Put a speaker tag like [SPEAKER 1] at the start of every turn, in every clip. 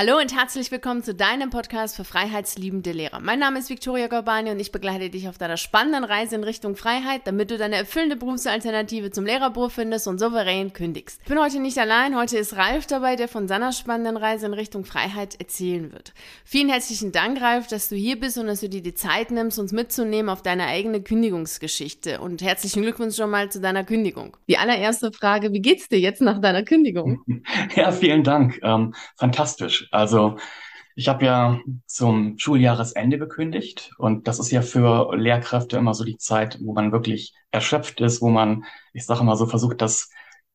[SPEAKER 1] Hallo und herzlich willkommen zu deinem Podcast für freiheitsliebende Lehrer. Mein Name ist Viktoria Gorbani und ich begleite dich auf deiner spannenden Reise in Richtung Freiheit, damit du deine erfüllende Berufsalternative zum Lehrerberuf findest und souverän kündigst. Ich bin heute nicht allein, heute ist Ralf dabei, der von seiner spannenden Reise in Richtung Freiheit erzählen wird. Vielen herzlichen Dank, Ralf, dass du hier bist und dass du dir die Zeit nimmst, uns mitzunehmen auf deine eigene Kündigungsgeschichte. Und herzlichen Glückwunsch schon mal zu deiner Kündigung. Die allererste Frage, wie geht's dir jetzt nach deiner Kündigung?
[SPEAKER 2] Ja, vielen Dank. Ähm, fantastisch. Also ich habe ja zum Schuljahresende gekündigt und das ist ja für Lehrkräfte immer so die Zeit, wo man wirklich erschöpft ist, wo man, ich sage mal so, versucht, das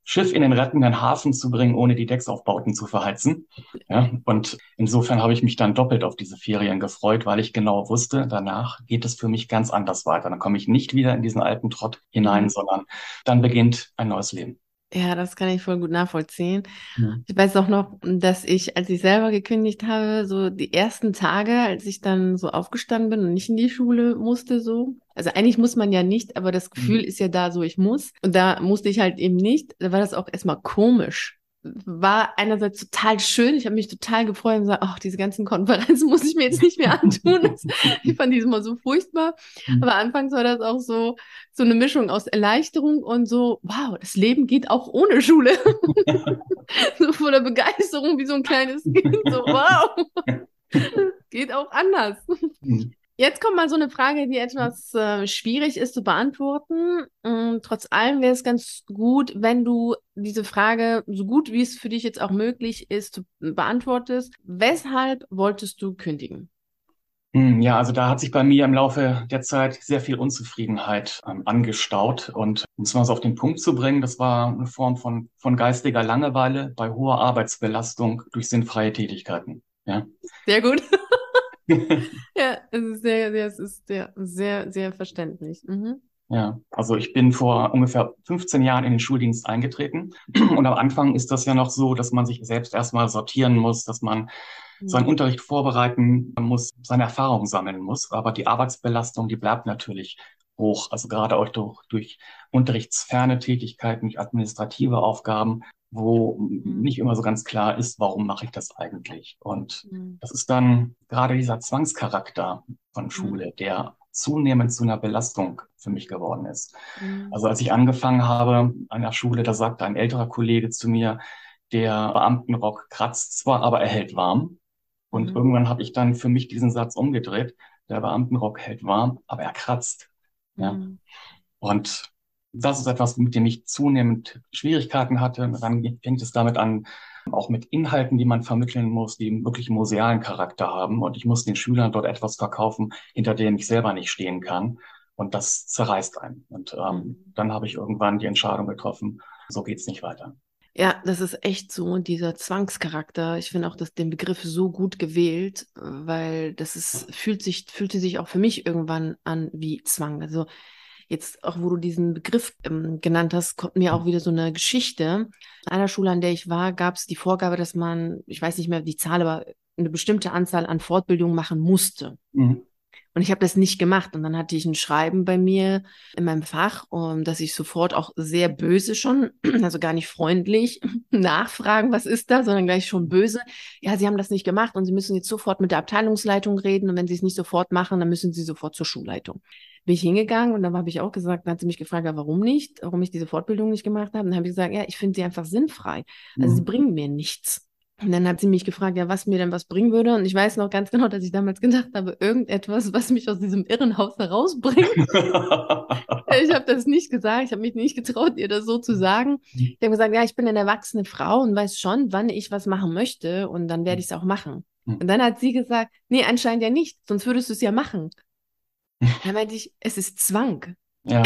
[SPEAKER 2] Schiff in den rettenden Hafen zu bringen, ohne die Decksaufbauten zu verheizen. Ja, und insofern habe ich mich dann doppelt auf diese Ferien gefreut, weil ich genau wusste, danach geht es für mich ganz anders weiter. Dann komme ich nicht wieder in diesen alten Trott hinein, mhm. sondern dann beginnt ein neues Leben.
[SPEAKER 1] Ja, das kann ich voll gut nachvollziehen. Ja. Ich weiß auch noch, dass ich, als ich selber gekündigt habe, so die ersten Tage, als ich dann so aufgestanden bin und nicht in die Schule musste, so. Also eigentlich muss man ja nicht, aber das Gefühl mhm. ist ja da so, ich muss. Und da musste ich halt eben nicht. Da war das auch erstmal komisch war einerseits total schön. Ich habe mich total gefreut und gesagt, ach, diese ganzen Konferenzen muss ich mir jetzt nicht mehr antun. ich fand die immer so furchtbar. Mhm. Aber anfangs war das auch so, so eine Mischung aus Erleichterung und so, wow, das Leben geht auch ohne Schule. so voller Begeisterung wie so ein kleines Kind. So, wow. geht auch anders. Jetzt kommt mal so eine Frage, die etwas äh, schwierig ist zu beantworten. Ähm, trotz allem wäre es ganz gut, wenn du diese Frage so gut wie es für dich jetzt auch möglich ist, beantwortest. Weshalb wolltest du kündigen?
[SPEAKER 2] Hm, ja, also da hat sich bei mir im Laufe der Zeit sehr viel Unzufriedenheit ähm, angestaut. Und um es mal so auf den Punkt zu bringen, das war eine Form von, von geistiger Langeweile bei hoher Arbeitsbelastung durch sinnfreie Tätigkeiten. Ja.
[SPEAKER 1] Sehr gut. ja, es ist sehr, sehr, es ist sehr, sehr, sehr verständlich. Mhm.
[SPEAKER 2] Ja, also ich bin vor ungefähr 15 Jahren in den Schuldienst eingetreten. Und am Anfang ist das ja noch so, dass man sich selbst erstmal sortieren muss, dass man seinen mhm. Unterricht vorbereiten muss, seine Erfahrungen sammeln muss. Aber die Arbeitsbelastung, die bleibt natürlich hoch. Also gerade auch durch, durch unterrichtsferne Tätigkeiten, durch administrative Aufgaben wo mhm. nicht immer so ganz klar ist, warum mache ich das eigentlich? Und mhm. das ist dann gerade dieser Zwangscharakter von Schule, mhm. der zunehmend zu einer Belastung für mich geworden ist. Mhm. Also als ich angefangen habe an der Schule, da sagte ein älterer Kollege zu mir, der Beamtenrock kratzt zwar, aber er hält warm. Und mhm. irgendwann habe ich dann für mich diesen Satz umgedreht, der Beamtenrock hält warm, aber er kratzt. Ja. Mhm. Und das ist etwas, mit dem ich zunehmend Schwierigkeiten hatte. Dann fängt es damit an, auch mit Inhalten, die man vermitteln muss, die wirklich musealen Charakter haben. Und ich muss den Schülern dort etwas verkaufen, hinter dem ich selber nicht stehen kann. Und das zerreißt einen. Und ähm, mhm. dann habe ich irgendwann die Entscheidung getroffen, so geht's nicht weiter.
[SPEAKER 1] Ja, das ist echt so, dieser Zwangscharakter. Ich finde auch dass den Begriff so gut gewählt, weil das ist, fühlt sich, fühlte sich auch für mich irgendwann an wie Zwang. Also Jetzt auch, wo du diesen Begriff ähm, genannt hast, kommt mir auch wieder so eine Geschichte. In einer Schule, an der ich war, gab es die Vorgabe, dass man, ich weiß nicht mehr die Zahl, aber eine bestimmte Anzahl an Fortbildungen machen musste. Mhm. Und ich habe das nicht gemacht. Und dann hatte ich ein Schreiben bei mir in meinem Fach, um, dass ich sofort auch sehr böse schon, also gar nicht freundlich nachfragen, was ist da, sondern gleich schon böse. Ja, Sie haben das nicht gemacht und Sie müssen jetzt sofort mit der Abteilungsleitung reden. Und wenn Sie es nicht sofort machen, dann müssen Sie sofort zur Schulleitung. Bin ich hingegangen und dann habe ich auch gesagt, dann hat sie mich gefragt, ja, warum nicht, warum ich diese Fortbildung nicht gemacht habe. Und dann habe ich gesagt, ja, ich finde sie einfach sinnfrei. Also mhm. sie bringen mir nichts. Und dann hat sie mich gefragt, ja, was mir denn was bringen würde. Und ich weiß noch ganz genau, dass ich damals gedacht habe, irgendetwas, was mich aus diesem Irrenhaus herausbringt. ich habe das nicht gesagt. Ich habe mich nicht getraut, ihr das so zu sagen. Ich habe gesagt, ja, ich bin eine erwachsene Frau und weiß schon, wann ich was machen möchte. Und dann werde ich es auch machen. Hm. Und dann hat sie gesagt, nee, anscheinend ja nicht, sonst würdest du es ja machen. Dann meinte ich, es ist Zwang.
[SPEAKER 2] Ja.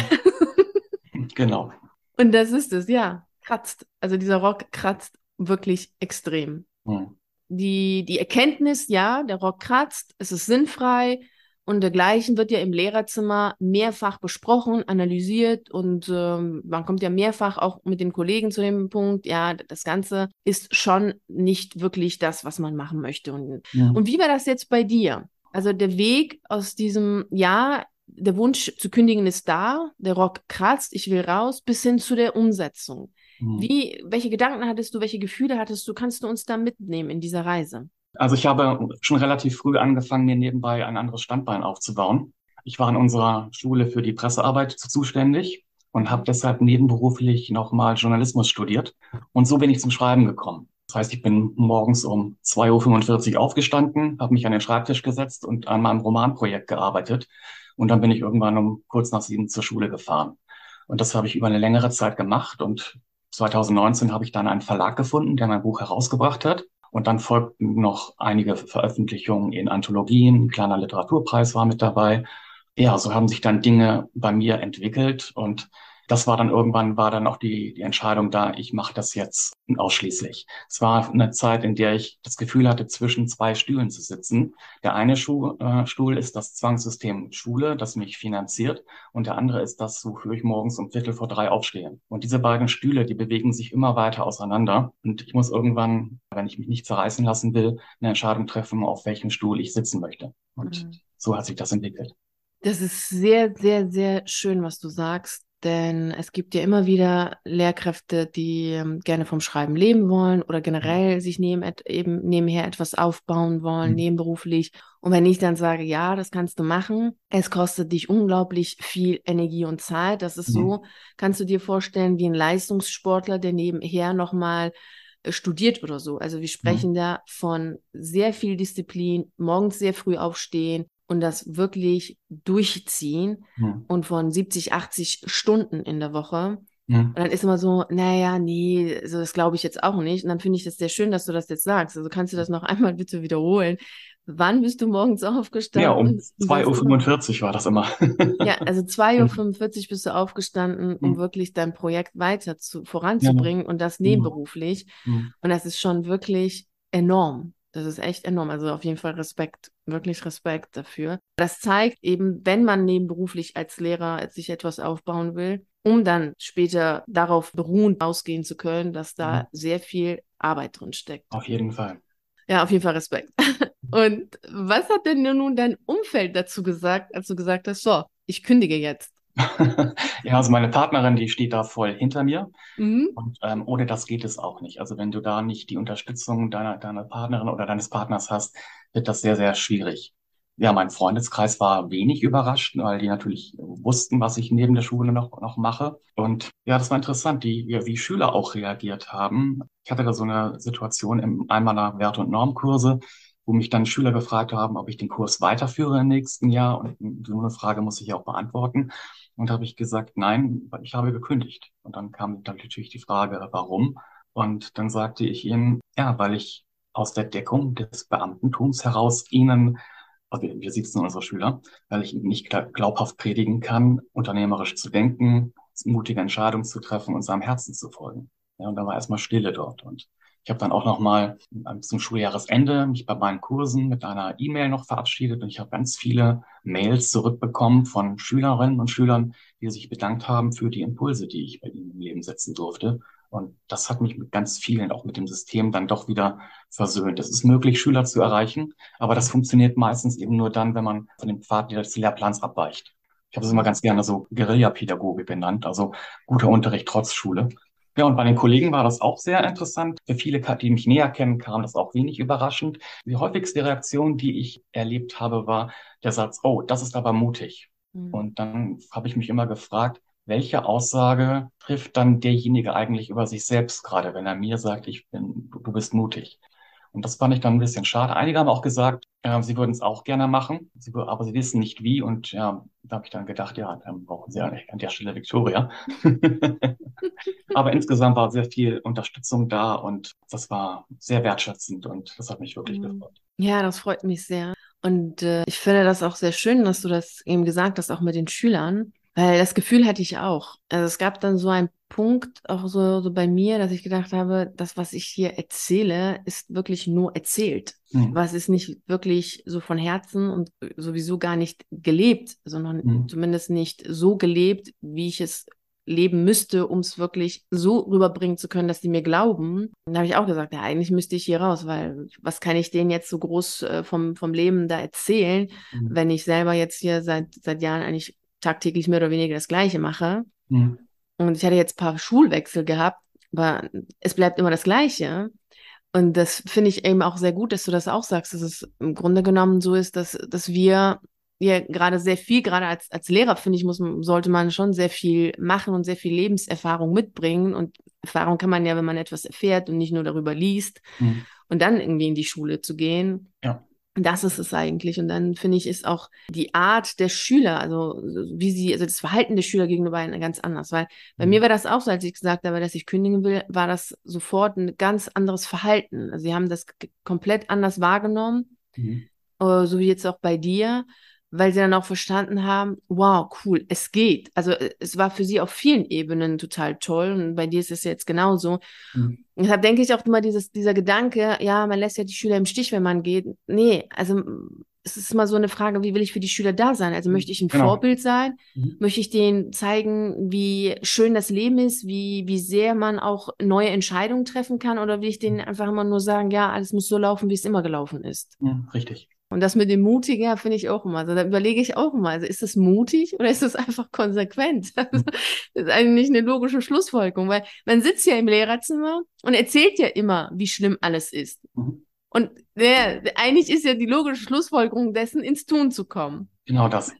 [SPEAKER 2] genau.
[SPEAKER 1] Und das ist es, ja. Kratzt. Also dieser Rock kratzt wirklich extrem. Hm. Die, die Erkenntnis, ja, der Rock kratzt, es ist sinnfrei und dergleichen wird ja im Lehrerzimmer mehrfach besprochen, analysiert und ähm, man kommt ja mehrfach auch mit den Kollegen zu dem Punkt, ja, das Ganze ist schon nicht wirklich das, was man machen möchte. Und, ja. und wie war das jetzt bei dir? Also der Weg aus diesem, ja, der Wunsch zu kündigen ist da, der Rock kratzt, ich will raus, bis hin zu der Umsetzung. Mhm. Wie, welche Gedanken hattest du, welche Gefühle hattest du? Kannst du uns da mitnehmen in dieser Reise?
[SPEAKER 2] Also ich habe schon relativ früh angefangen, mir nebenbei ein anderes Standbein aufzubauen. Ich war in unserer Schule für die Pressearbeit zuständig und habe deshalb nebenberuflich nochmal Journalismus studiert. Und so bin ich zum Schreiben gekommen. Das heißt, ich bin morgens um 2.45 Uhr aufgestanden, habe mich an den Schreibtisch gesetzt und an meinem Romanprojekt gearbeitet. Und dann bin ich irgendwann um kurz nach sieben zur Schule gefahren. Und das habe ich über eine längere Zeit gemacht. Und 2019 habe ich dann einen Verlag gefunden, der mein Buch herausgebracht hat. Und dann folgten noch einige Veröffentlichungen in Anthologien. Ein kleiner Literaturpreis war mit dabei. Ja, so haben sich dann Dinge bei mir entwickelt und das war dann irgendwann, war dann auch die, die Entscheidung da, ich mache das jetzt ausschließlich. Es war eine Zeit, in der ich das Gefühl hatte, zwischen zwei Stühlen zu sitzen. Der eine Schuh, äh, Stuhl ist das Zwangssystem Schule, das mich finanziert, und der andere ist das, wofür ich morgens um Viertel vor drei aufstehe. Und diese beiden Stühle, die bewegen sich immer weiter auseinander. Und ich muss irgendwann, wenn ich mich nicht zerreißen lassen will, eine Entscheidung treffen, auf welchem Stuhl ich sitzen möchte. Und mhm. so hat sich das entwickelt.
[SPEAKER 1] Das ist sehr, sehr, sehr schön, was du sagst. Denn es gibt ja immer wieder Lehrkräfte, die ähm, gerne vom Schreiben leben wollen oder generell sich neben, eben nebenher etwas aufbauen wollen, mhm. nebenberuflich. Und wenn ich dann sage, ja, das kannst du machen, es kostet dich unglaublich viel Energie und Zeit. Das ist mhm. so, kannst du dir vorstellen, wie ein Leistungssportler, der nebenher nochmal äh, studiert oder so. Also wir sprechen mhm. da von sehr viel Disziplin, morgens sehr früh aufstehen, und das wirklich durchziehen hm. und von 70, 80 Stunden in der Woche. Hm. Und dann ist immer so, naja, nee, so das glaube ich jetzt auch nicht. Und dann finde ich das sehr schön, dass du das jetzt sagst. Also kannst du das noch einmal bitte wiederholen. Wann bist du morgens aufgestanden?
[SPEAKER 2] Ja, um 2.45 Uhr war das immer.
[SPEAKER 1] ja, also 2.45 Uhr bist du aufgestanden, um hm. wirklich dein Projekt weiter zu, voranzubringen ja. und das hm. nebenberuflich. Hm. Und das ist schon wirklich enorm. Das ist echt enorm. Also auf jeden Fall Respekt, wirklich Respekt dafür. Das zeigt eben, wenn man nebenberuflich als Lehrer sich etwas aufbauen will, um dann später darauf beruhend ausgehen zu können, dass da mhm. sehr viel Arbeit drin steckt.
[SPEAKER 2] Auf jeden Fall.
[SPEAKER 1] Ja, auf jeden Fall Respekt. Und was hat denn nun dein Umfeld dazu gesagt, als du gesagt hast, so, ich kündige jetzt?
[SPEAKER 2] ja, also meine Partnerin, die steht da voll hinter mir. Mhm. Und ähm, ohne das geht es auch nicht. Also wenn du da nicht die Unterstützung deiner, deiner Partnerin oder deines Partners hast, wird das sehr, sehr schwierig. Ja, mein Freundeskreis war wenig überrascht, weil die natürlich wussten, was ich neben der Schule noch, noch mache. Und ja, das war interessant, die, wie Schüler auch reagiert haben. Ich hatte da so eine Situation in einem meiner Werte- und Normkurse wo mich dann Schüler gefragt haben, ob ich den Kurs weiterführe im nächsten Jahr. Und so eine Frage muss ich auch beantworten. Und habe ich gesagt, nein, ich habe gekündigt. Und dann kam natürlich die Frage, warum? Und dann sagte ich ihnen, ja, weil ich aus der Deckung des Beamtentums heraus ihnen, also wir sitzen unsere Schüler, weil ich ihnen nicht glaubhaft predigen kann, unternehmerisch zu denken, mutige Entscheidungen zu treffen und seinem Herzen zu folgen. Ja, und da war erstmal Stille dort. Und ich habe dann auch noch mal zum Schuljahresende mich bei meinen Kursen mit einer E-Mail noch verabschiedet und ich habe ganz viele Mails zurückbekommen von Schülerinnen und Schülern, die sich bedankt haben für die Impulse, die ich bei ihnen im Leben setzen durfte. Und das hat mich mit ganz vielen, auch mit dem System, dann doch wieder versöhnt. Es ist möglich, Schüler zu erreichen, aber das funktioniert meistens eben nur dann, wenn man von dem Pfad des Lehrplans abweicht. Ich habe es immer ganz gerne so Guerillapädagogik genannt, also guter Unterricht trotz Schule. Ja, und bei den Kollegen war das auch sehr interessant. Für viele, die mich näher kennen, kam das auch wenig überraschend. Die häufigste Reaktion, die ich erlebt habe, war der Satz, oh, das ist aber mutig. Mhm. Und dann habe ich mich immer gefragt, welche Aussage trifft dann derjenige eigentlich über sich selbst gerade, wenn er mir sagt, ich bin, du bist mutig. Und das fand ich dann ein bisschen schade. Einige haben auch gesagt, äh, sie würden es auch gerne machen, sie, aber sie wissen nicht wie. Und ja, da habe ich dann gedacht, ja, dann brauchen sie eigentlich an der Stelle Victoria. aber insgesamt war sehr viel Unterstützung da und das war sehr wertschätzend und das hat mich wirklich mhm. gefreut.
[SPEAKER 1] Ja, das freut mich sehr. Und äh, ich finde das auch sehr schön, dass du das eben gesagt hast, auch mit den Schülern, weil das Gefühl hatte ich auch. Also es gab dann so einen Punkt, auch so, so bei mir, dass ich gedacht habe, das, was ich hier erzähle, ist wirklich nur erzählt. Mhm. Was ist nicht wirklich so von Herzen und sowieso gar nicht gelebt, sondern mhm. zumindest nicht so gelebt, wie ich es leben müsste, um es wirklich so rüberbringen zu können, dass die mir glauben. Und da habe ich auch gesagt, ja, eigentlich müsste ich hier raus, weil was kann ich denen jetzt so groß äh, vom, vom Leben da erzählen, mhm. wenn ich selber jetzt hier seit, seit Jahren eigentlich tagtäglich mehr oder weniger das Gleiche mache. Mhm. Und ich hatte jetzt ein paar Schulwechsel gehabt, aber es bleibt immer das Gleiche. Und das finde ich eben auch sehr gut, dass du das auch sagst, dass es im Grunde genommen so ist, dass, dass wir ja gerade sehr viel, gerade als, als Lehrer, finde ich, muss, sollte man schon sehr viel machen und sehr viel Lebenserfahrung mitbringen. Und Erfahrung kann man ja, wenn man etwas erfährt und nicht nur darüber liest mhm. und dann irgendwie in die Schule zu gehen. Ja. Das ist es eigentlich. Und dann finde ich, ist auch die Art der Schüler, also wie sie, also das Verhalten der Schüler gegenüber einem ganz anders. Weil bei mhm. mir war das auch so, als ich gesagt habe, dass ich kündigen will, war das sofort ein ganz anderes Verhalten. Also sie haben das komplett anders wahrgenommen, mhm. Äh, so wie jetzt auch bei dir weil sie dann auch verstanden haben, wow, cool, es geht. Also äh, es war für sie auf vielen Ebenen total toll und bei dir ist es jetzt genauso. Mhm. Deshalb denke ich auch immer dieses, dieser Gedanke, ja, man lässt ja die Schüler im Stich, wenn man geht. Nee, also es ist immer so eine Frage, wie will ich für die Schüler da sein? Also möchte ich ein genau. Vorbild sein? Mhm. Möchte ich denen zeigen, wie schön das Leben ist, wie, wie sehr man auch neue Entscheidungen treffen kann? Oder will ich denen einfach immer nur sagen, ja, alles muss so laufen, wie es immer gelaufen ist?
[SPEAKER 2] Ja, richtig.
[SPEAKER 1] Und das mit dem Mutiger finde ich auch immer. Also da überlege ich auch immer, also ist das mutig oder ist das einfach konsequent? Mhm. das ist eigentlich eine logische Schlussfolgerung, weil man sitzt ja im Lehrerzimmer und erzählt ja immer, wie schlimm alles ist. Mhm. Und der, eigentlich ist ja die logische Schlussfolgerung dessen, ins Tun zu kommen.
[SPEAKER 2] Genau das.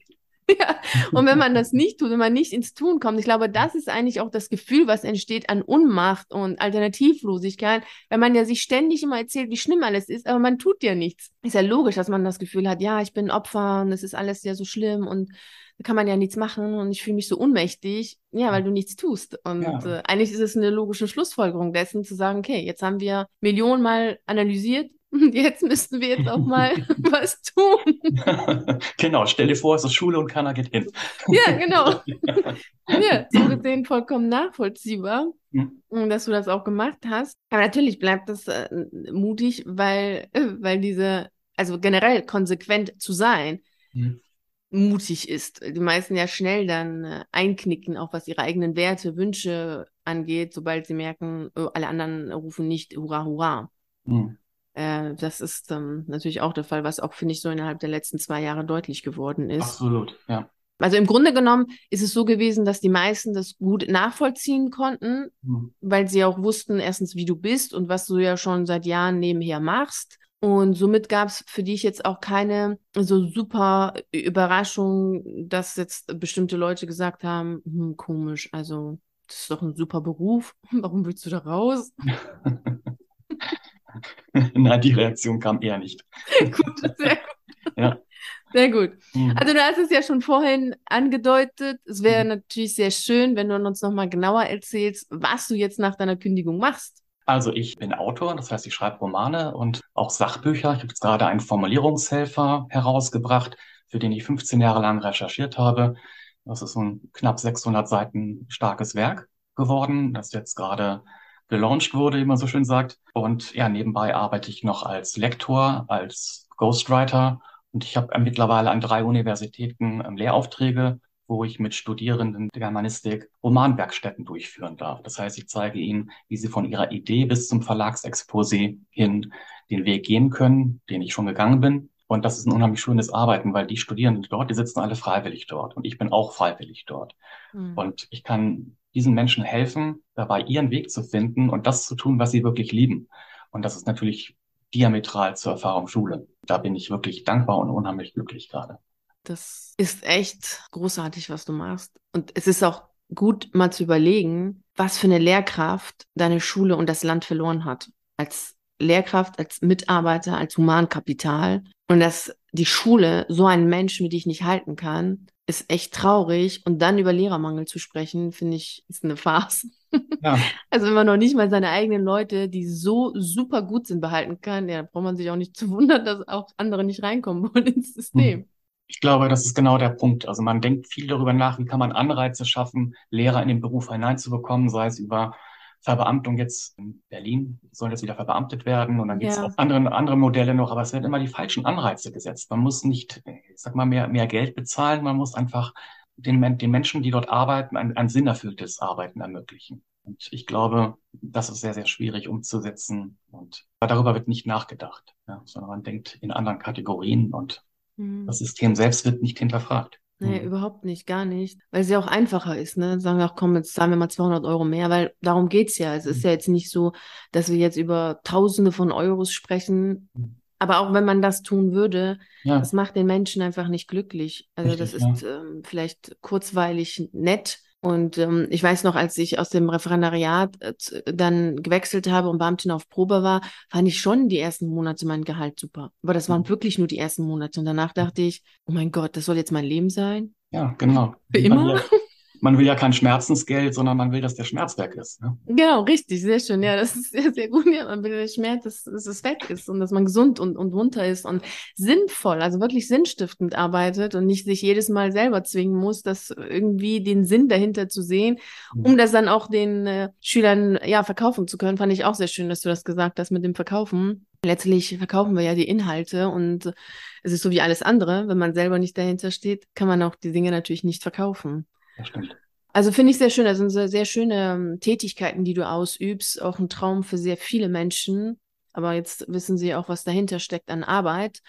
[SPEAKER 1] Ja, und wenn man das nicht tut, wenn man nicht ins Tun kommt, ich glaube, das ist eigentlich auch das Gefühl, was entsteht an Unmacht und Alternativlosigkeit, wenn man ja sich ständig immer erzählt, wie schlimm alles ist, aber man tut ja nichts. Ist ja logisch, dass man das Gefühl hat, ja, ich bin Opfer und es ist alles ja so schlimm und da kann man ja nichts machen und ich fühle mich so ohnmächtig, ja, weil du nichts tust. Und ja. äh, eigentlich ist es eine logische Schlussfolgerung dessen, zu sagen, okay, jetzt haben wir Millionen Mal analysiert, Jetzt müssten wir jetzt auch mal was tun.
[SPEAKER 2] genau, stell dir vor, es ist Schule und keiner geht hin.
[SPEAKER 1] ja, genau. ja, so gesehen vollkommen nachvollziehbar, hm. dass du das auch gemacht hast. Aber natürlich bleibt das äh, mutig, weil, äh, weil diese, also generell konsequent zu sein, hm. mutig ist. Die meisten ja schnell dann äh, einknicken, auch was ihre eigenen Werte, Wünsche angeht, sobald sie merken, oh, alle anderen rufen nicht Hurra, Hurra. Hm. Äh, das ist ähm, natürlich auch der Fall, was auch, finde ich, so innerhalb der letzten zwei Jahre deutlich geworden ist.
[SPEAKER 2] Absolut, ja.
[SPEAKER 1] Also im Grunde genommen ist es so gewesen, dass die meisten das gut nachvollziehen konnten, mhm. weil sie auch wussten, erstens, wie du bist und was du ja schon seit Jahren nebenher machst. Und somit gab es für dich jetzt auch keine so super Überraschung, dass jetzt bestimmte Leute gesagt haben, hm, komisch, also das ist doch ein super Beruf, warum willst du da raus?
[SPEAKER 2] Nein, die Reaktion kam eher nicht.
[SPEAKER 1] gut, sehr gut. Ja. Sehr gut. Mhm. Also du hast es ja schon vorhin angedeutet. Es wäre mhm. natürlich sehr schön, wenn du uns nochmal genauer erzählst, was du jetzt nach deiner Kündigung machst.
[SPEAKER 2] Also ich bin Autor, das heißt, ich schreibe Romane und auch Sachbücher. Ich habe jetzt gerade einen Formulierungshelfer herausgebracht, für den ich 15 Jahre lang recherchiert habe. Das ist so ein knapp 600 Seiten starkes Werk geworden, das jetzt gerade gelauncht wurde, wie man so schön sagt. Und ja, nebenbei arbeite ich noch als Lektor, als Ghostwriter und ich habe mittlerweile an drei Universitäten ähm, Lehraufträge, wo ich mit Studierenden der Germanistik Romanwerkstätten durchführen darf. Das heißt, ich zeige ihnen, wie sie von ihrer Idee bis zum Verlagsexposé hin den Weg gehen können, den ich schon gegangen bin. Und das ist ein unheimlich schönes Arbeiten, weil die Studierenden dort, die sitzen alle freiwillig dort und ich bin auch freiwillig dort. Mhm. Und ich kann diesen Menschen helfen, dabei ihren Weg zu finden und das zu tun, was sie wirklich lieben. Und das ist natürlich diametral zur Erfahrung Schule. Da bin ich wirklich dankbar und unheimlich glücklich gerade.
[SPEAKER 1] Das ist echt großartig, was du machst. Und es ist auch gut, mal zu überlegen, was für eine Lehrkraft deine Schule und das Land verloren hat. Als Lehrkraft, als Mitarbeiter, als Humankapital. Und dass die Schule so einen Menschen wie dich nicht halten kann, ist echt traurig. Und dann über Lehrermangel zu sprechen, finde ich, ist eine Farce. Ja. Also wenn man noch nicht mal seine eigenen Leute, die so super gut sind, behalten kann, ja, braucht man sich auch nicht zu wundern, dass auch andere nicht reinkommen wollen ins System. Hm.
[SPEAKER 2] Ich glaube, das ist genau der Punkt. Also man denkt viel darüber nach, wie kann man Anreize schaffen, Lehrer in den Beruf hineinzubekommen, sei es über Verbeamtung jetzt in Berlin soll jetzt wieder verbeamtet werden und dann gibt es ja. auch andere, andere Modelle noch, aber es werden immer die falschen Anreize gesetzt. Man muss nicht, ich sag mal, mehr, mehr Geld bezahlen, man muss einfach den, den Menschen, die dort arbeiten, ein, ein sinnerfülltes Arbeiten ermöglichen. Und ich glaube, das ist sehr, sehr schwierig umzusetzen. Und darüber wird nicht nachgedacht, ja, sondern man denkt in anderen Kategorien und mhm. das System selbst wird nicht hinterfragt.
[SPEAKER 1] Nee, mhm. überhaupt nicht, gar nicht. Weil es ja auch einfacher ist, ne? Sagen wir auch, komm, jetzt zahlen wir mal 200 Euro mehr, weil darum geht's ja. Es ist mhm. ja jetzt nicht so, dass wir jetzt über Tausende von Euros sprechen. Mhm. Aber auch wenn man das tun würde, ja. das macht den Menschen einfach nicht glücklich. Also Richtig, das ist ja. ähm, vielleicht kurzweilig nett, und ähm, ich weiß noch, als ich aus dem Referendariat äh, dann gewechselt habe und Beamtin auf Probe war, fand ich schon die ersten Monate mein Gehalt super. Aber das waren mhm. wirklich nur die ersten Monate. Und danach dachte ich, oh mein Gott, das soll jetzt mein Leben sein?
[SPEAKER 2] Ja, genau.
[SPEAKER 1] Für immer?
[SPEAKER 2] man will ja kein Schmerzensgeld, sondern man will, dass der Schmerz weg ist. Ne?
[SPEAKER 1] Genau, richtig, sehr schön. Ja, das ist sehr, sehr gut. Ja, man will, der Schmerz, dass, dass es weg ist und dass man gesund und, und munter ist und sinnvoll, also wirklich sinnstiftend arbeitet und nicht sich jedes Mal selber zwingen muss, das irgendwie den Sinn dahinter zu sehen, mhm. um das dann auch den äh, Schülern ja verkaufen zu können. Fand ich auch sehr schön, dass du das gesagt hast mit dem Verkaufen. Letztlich verkaufen wir ja die Inhalte und es ist so wie alles andere. Wenn man selber nicht dahinter steht, kann man auch die Dinge natürlich nicht verkaufen.
[SPEAKER 2] Das stimmt.
[SPEAKER 1] Also finde ich sehr schön. Das sind sehr, sehr schöne ähm, Tätigkeiten, die du ausübst. Auch ein Traum für sehr viele Menschen. Aber jetzt wissen sie auch, was dahinter steckt an Arbeit.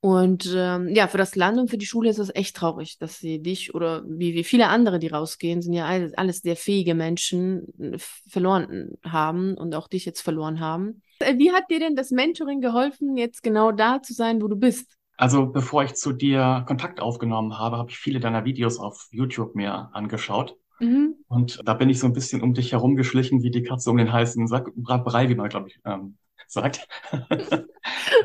[SPEAKER 1] Und ähm, ja, für das Land und für die Schule ist es echt traurig, dass sie dich oder wie, wie viele andere, die rausgehen, sind ja alles, alles sehr fähige Menschen äh, verloren haben und auch dich jetzt verloren haben. Äh, wie hat dir denn das Mentoring geholfen, jetzt genau da zu sein, wo du bist?
[SPEAKER 2] Also bevor ich zu dir Kontakt aufgenommen habe, habe ich viele deiner Videos auf YouTube mir angeschaut. Mhm. Und da bin ich so ein bisschen um dich herumgeschlichen, wie die Katze um den heißen Brei, wie man, glaube ich, ähm, sagt.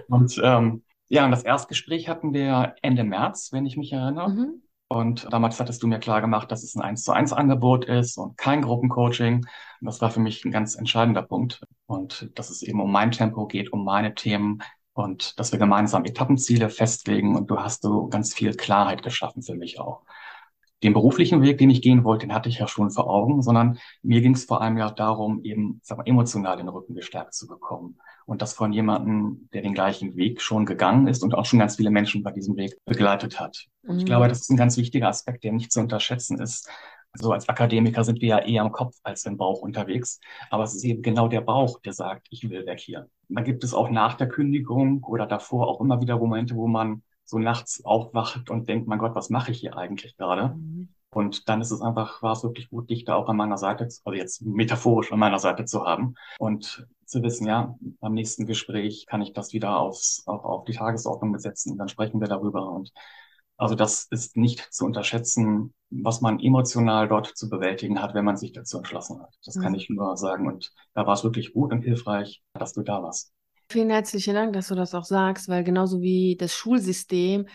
[SPEAKER 2] und ähm, ja, und das Erstgespräch hatten wir Ende März, wenn ich mich erinnere. Mhm. Und damals hattest du mir klar gemacht, dass es ein 1 zu 1 Angebot ist und kein Gruppencoaching. Und das war für mich ein ganz entscheidender Punkt. Und dass es eben um mein Tempo geht, um meine Themen, und dass wir gemeinsam Etappenziele festlegen und du hast so ganz viel Klarheit geschaffen für mich auch. Den beruflichen Weg, den ich gehen wollte, den hatte ich ja schon vor Augen, sondern mir ging es vor allem ja darum, eben sag mal, emotional den Rücken gestärkt zu bekommen. Und das von jemandem, der den gleichen Weg schon gegangen ist und auch schon ganz viele Menschen bei diesem Weg begleitet hat. Mhm. Ich glaube, das ist ein ganz wichtiger Aspekt, der nicht zu unterschätzen ist, so als Akademiker sind wir ja eher im Kopf als im Bauch unterwegs. Aber es ist eben genau der Bauch, der sagt, ich will weg hier. Dann gibt es auch nach der Kündigung oder davor auch immer wieder Momente, wo man so nachts aufwacht und denkt, mein Gott, was mache ich hier eigentlich gerade? Mhm. Und dann ist es einfach, war es wirklich gut, dich da auch an meiner Seite, also jetzt metaphorisch an meiner Seite zu haben und zu wissen, ja, beim nächsten Gespräch kann ich das wieder aufs, auch auf die Tagesordnung besetzen. Dann sprechen wir darüber und also das ist nicht zu unterschätzen, was man emotional dort zu bewältigen hat, wenn man sich dazu entschlossen hat. Das mhm. kann ich nur sagen. Und da war es wirklich gut und hilfreich, dass du da warst.
[SPEAKER 1] Vielen herzlichen Dank, dass du das auch sagst, weil genauso wie das Schulsystem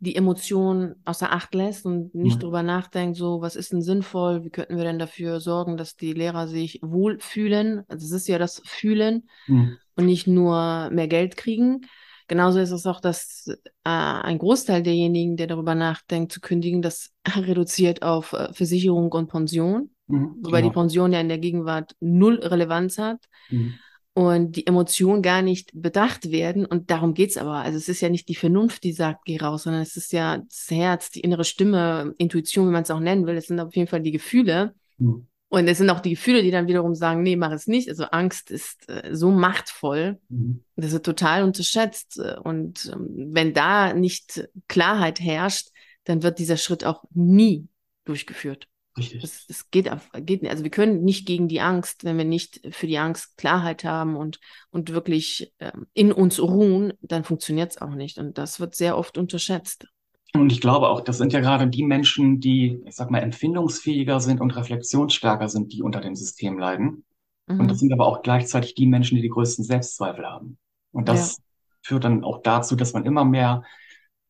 [SPEAKER 1] die Emotionen außer Acht lässt und nicht mhm. drüber nachdenkt, so, was ist denn sinnvoll, wie könnten wir denn dafür sorgen, dass die Lehrer sich wohlfühlen. Also es ist ja das Fühlen mhm. und nicht nur mehr Geld kriegen. Genauso ist es auch, dass äh, ein Großteil derjenigen, der darüber nachdenkt, zu kündigen, das reduziert auf äh, Versicherung und Pension, mhm, wobei genau. die Pension ja in der Gegenwart null Relevanz hat. Mhm. Und die Emotionen gar nicht bedacht werden. Und darum geht's aber. Also es ist ja nicht die Vernunft, die sagt, geh raus, sondern es ist ja das Herz, die innere Stimme, Intuition, wie man es auch nennen will. Es sind auf jeden Fall die Gefühle. Mhm. Und es sind auch die Gefühle, die dann wiederum sagen, nee, mach es nicht. Also Angst ist äh, so machtvoll. Mhm. Das ist total unterschätzt. Und ähm, wenn da nicht Klarheit herrscht, dann wird dieser Schritt auch nie durchgeführt. Richtig. Das, das geht, geht nicht. Also wir können nicht gegen die Angst, wenn wir nicht für die Angst Klarheit haben und, und wirklich ähm, in uns ruhen, dann funktioniert es auch nicht. Und das wird sehr oft unterschätzt.
[SPEAKER 2] Und ich glaube auch, das sind ja gerade die Menschen, die, ich sag mal, empfindungsfähiger sind und reflexionsstärker sind, die unter dem System leiden. Mhm. Und das sind aber auch gleichzeitig die Menschen, die die größten Selbstzweifel haben. Und das ja. führt dann auch dazu, dass man immer mehr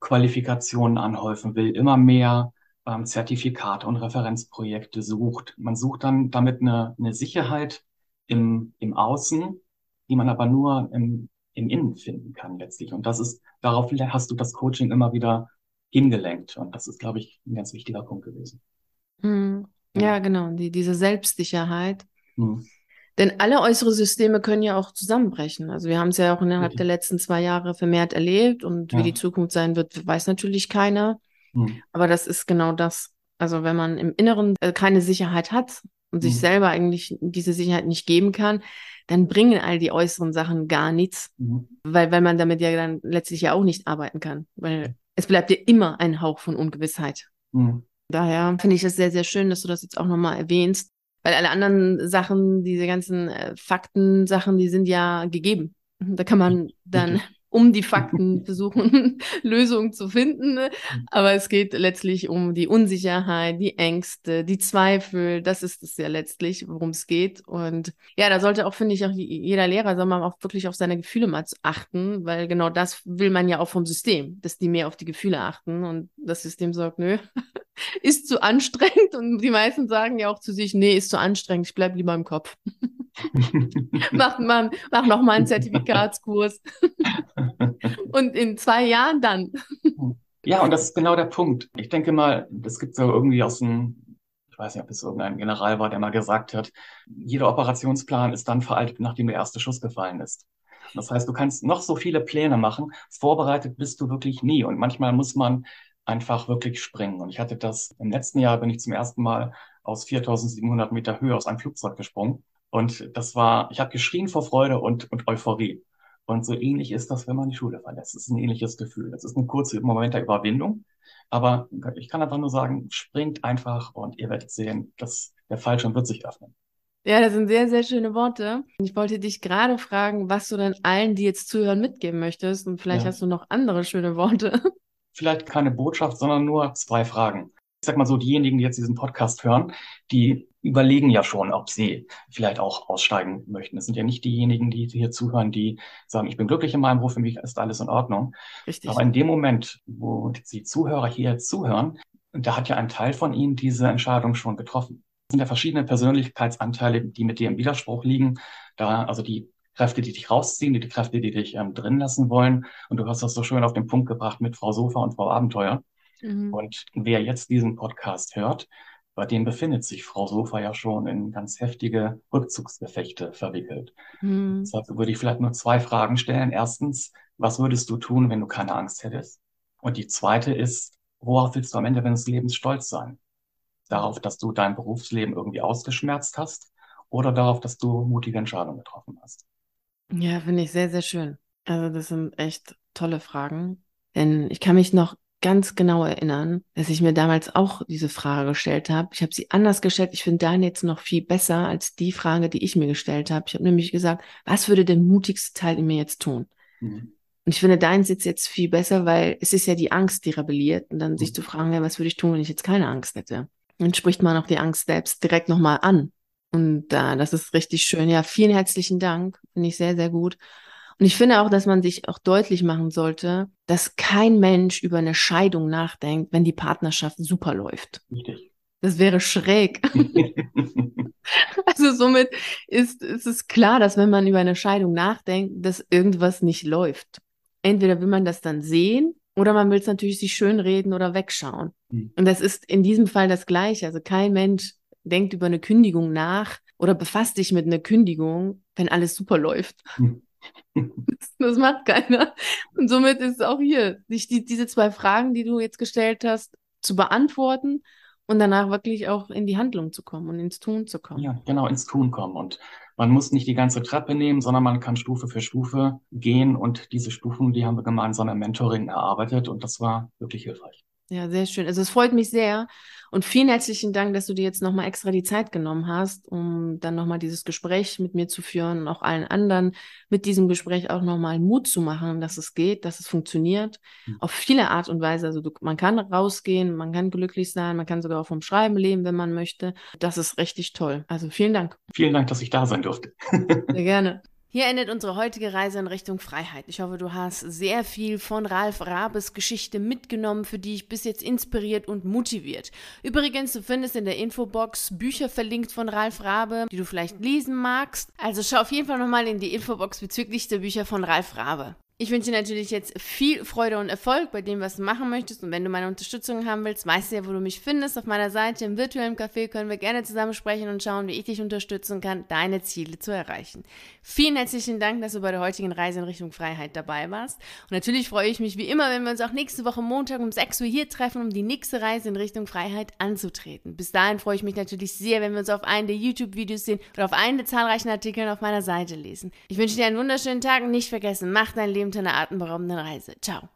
[SPEAKER 2] Qualifikationen anhäufen will, immer mehr ähm, Zertifikate und Referenzprojekte sucht. Man sucht dann damit eine, eine Sicherheit im, im Außen, die man aber nur im, im Innen finden kann letztlich. Und das ist, darauf hast du das Coaching immer wieder hingelenkt. Und das ist, glaube ich, ein ganz wichtiger Punkt gewesen.
[SPEAKER 1] Mhm. Ja, genau, die, diese Selbstsicherheit. Mhm. Denn alle äußere Systeme können ja auch zusammenbrechen. Also wir haben es ja auch innerhalb der letzten zwei Jahre vermehrt erlebt und ja. wie die Zukunft sein wird, weiß natürlich keiner. Mhm. Aber das ist genau das. Also wenn man im Inneren äh, keine Sicherheit hat und sich mhm. selber eigentlich diese Sicherheit nicht geben kann, dann bringen all die äußeren Sachen gar nichts, mhm. weil, weil man damit ja dann letztlich ja auch nicht arbeiten kann. Weil es bleibt dir immer ein Hauch von Ungewissheit. Mhm. Daher finde ich es sehr, sehr schön, dass du das jetzt auch nochmal erwähnst, weil alle anderen Sachen, diese ganzen äh, Fakten-Sachen, die sind ja gegeben. Da kann man dann um die Fakten versuchen, Lösungen zu finden. Ne? Mhm. Aber es geht letztlich um die Unsicherheit, die Ängste, die Zweifel. Das ist es ja letztlich, worum es geht. Und ja, da sollte auch, finde ich, auch jeder Lehrer soll man auch wirklich auf seine Gefühle mal achten, weil genau das will man ja auch vom System, dass die mehr auf die Gefühle achten. Und das System sagt, nö, ist zu anstrengend. Und die meisten sagen ja auch zu sich, nee, ist zu anstrengend, ich bleib lieber im Kopf. mach, man, mach noch mal einen Zertifikatskurs. und in zwei Jahren dann.
[SPEAKER 2] ja, und das ist genau der Punkt. Ich denke mal, das gibt so irgendwie aus dem, ich weiß nicht, ob es irgendein General war, der mal gesagt hat, jeder Operationsplan ist dann veraltet, nachdem der erste Schuss gefallen ist. Das heißt, du kannst noch so viele Pläne machen, vorbereitet bist du wirklich nie. Und manchmal muss man einfach wirklich springen. Und ich hatte das im letzten Jahr, bin ich zum ersten Mal aus 4700 Meter Höhe aus einem Flugzeug gesprungen. Und das war, ich habe geschrien vor Freude und, und Euphorie. Und so ähnlich ist das, wenn man die Schule verlässt. Es ist ein ähnliches Gefühl. Das ist ein kurzer Moment der Überwindung. Aber ich kann einfach nur sagen, springt einfach und ihr werdet sehen, dass der Fallschirm wird sich öffnen.
[SPEAKER 1] Ja, das sind sehr, sehr schöne Worte. Ich wollte dich gerade fragen, was du denn allen, die jetzt zuhören, mitgeben möchtest. Und vielleicht ja. hast du noch andere schöne Worte.
[SPEAKER 2] Vielleicht keine Botschaft, sondern nur zwei Fragen ich sag mal so, diejenigen, die jetzt diesen Podcast hören, die überlegen ja schon, ob sie vielleicht auch aussteigen möchten. Es sind ja nicht diejenigen, die hier zuhören, die sagen, ich bin glücklich in meinem Beruf, für mich ist alles in Ordnung. Richtig. Aber in dem Moment, wo die Zuhörer hier zuhören, da hat ja ein Teil von ihnen diese Entscheidung schon getroffen. Es sind ja verschiedene Persönlichkeitsanteile, die mit dir im Widerspruch liegen. Da, also die Kräfte, die dich rausziehen, die, die Kräfte, die dich ähm, drin lassen wollen. Und du hast das so schön auf den Punkt gebracht mit Frau Sofa und Frau Abenteuer. Mhm. Und wer jetzt diesen Podcast hört, bei dem befindet sich Frau Sofa ja schon in ganz heftige Rückzugsgefechte verwickelt. Mhm. Deshalb würde ich vielleicht nur zwei Fragen stellen. Erstens, was würdest du tun, wenn du keine Angst hättest? Und die zweite ist, worauf willst du am Ende deines Lebens stolz sein? Darauf, dass du dein Berufsleben irgendwie ausgeschmerzt hast oder darauf, dass du mutige Entscheidungen getroffen hast?
[SPEAKER 1] Ja, finde ich sehr, sehr schön. Also das sind echt tolle Fragen. Denn ich kann mich noch ganz genau erinnern, dass ich mir damals auch diese Frage gestellt habe. Ich habe sie anders gestellt. Ich finde deine jetzt noch viel besser als die Frage, die ich mir gestellt habe. Ich habe nämlich gesagt, was würde der mutigste Teil in mir jetzt tun? Mhm. Und ich finde deins jetzt jetzt viel besser, weil es ist ja die Angst, die rebelliert. Und dann mhm. sich zu fragen, ja, was würde ich tun, wenn ich jetzt keine Angst hätte? Dann spricht man auch die Angst selbst direkt nochmal an. Und äh, das ist richtig schön. Ja, vielen herzlichen Dank. Finde ich sehr, sehr gut. Und ich finde auch, dass man sich auch deutlich machen sollte, dass kein Mensch über eine Scheidung nachdenkt, wenn die Partnerschaft super läuft. Richtig. Das wäre schräg. also somit ist, ist es klar, dass wenn man über eine Scheidung nachdenkt, dass irgendwas nicht läuft. Entweder will man das dann sehen oder man will es natürlich sich schönreden oder wegschauen. Mhm. Und das ist in diesem Fall das Gleiche. Also kein Mensch denkt über eine Kündigung nach oder befasst sich mit einer Kündigung, wenn alles super läuft. Mhm. Das macht keiner. Und somit ist es auch hier, sich die, diese zwei Fragen, die du jetzt gestellt hast, zu beantworten und danach wirklich auch in die Handlung zu kommen und ins Tun zu kommen.
[SPEAKER 2] Ja, genau, ins Tun kommen. Und man muss nicht die ganze Treppe nehmen, sondern man kann Stufe für Stufe gehen. Und diese Stufen, die haben wir gemeinsam im Mentoring erarbeitet und das war wirklich hilfreich.
[SPEAKER 1] Ja, sehr schön. Also es freut mich sehr. Und vielen herzlichen Dank, dass du dir jetzt nochmal extra die Zeit genommen hast, um dann nochmal dieses Gespräch mit mir zu führen und auch allen anderen mit diesem Gespräch auch nochmal Mut zu machen, dass es geht, dass es funktioniert. Mhm. Auf viele Art und Weise. Also du, man kann rausgehen, man kann glücklich sein, man kann sogar auch vom Schreiben leben, wenn man möchte. Das ist richtig toll. Also vielen Dank.
[SPEAKER 2] Vielen Dank, dass ich da sein durfte.
[SPEAKER 1] Sehr gerne. Hier endet unsere heutige Reise in Richtung Freiheit. Ich hoffe, du hast sehr viel von Ralf Rabes Geschichte mitgenommen, für die ich bis jetzt inspiriert und motiviert. Übrigens, du findest in der Infobox Bücher verlinkt von Ralf Rabe, die du vielleicht lesen magst. Also schau auf jeden Fall nochmal in die Infobox bezüglich der Bücher von Ralf Rabe. Ich wünsche dir natürlich jetzt viel Freude und Erfolg bei dem, was du machen möchtest. Und wenn du meine Unterstützung haben willst, weißt du ja, wo du mich findest. Auf meiner Seite im virtuellen Café können wir gerne zusammen sprechen und schauen, wie ich dich unterstützen kann, deine Ziele zu erreichen. Vielen herzlichen Dank, dass du bei der heutigen Reise in Richtung Freiheit dabei warst. Und natürlich freue ich mich wie immer, wenn wir uns auch nächste Woche Montag um 6 Uhr hier treffen, um die nächste Reise in Richtung Freiheit anzutreten. Bis dahin freue ich mich natürlich sehr, wenn wir uns auf einen der YouTube-Videos sehen oder auf einen der zahlreichen Artikel auf meiner Seite lesen. Ich wünsche dir einen wunderschönen Tag und nicht vergessen, mach dein Leben zu einer atemberaubenden Reise. Ciao.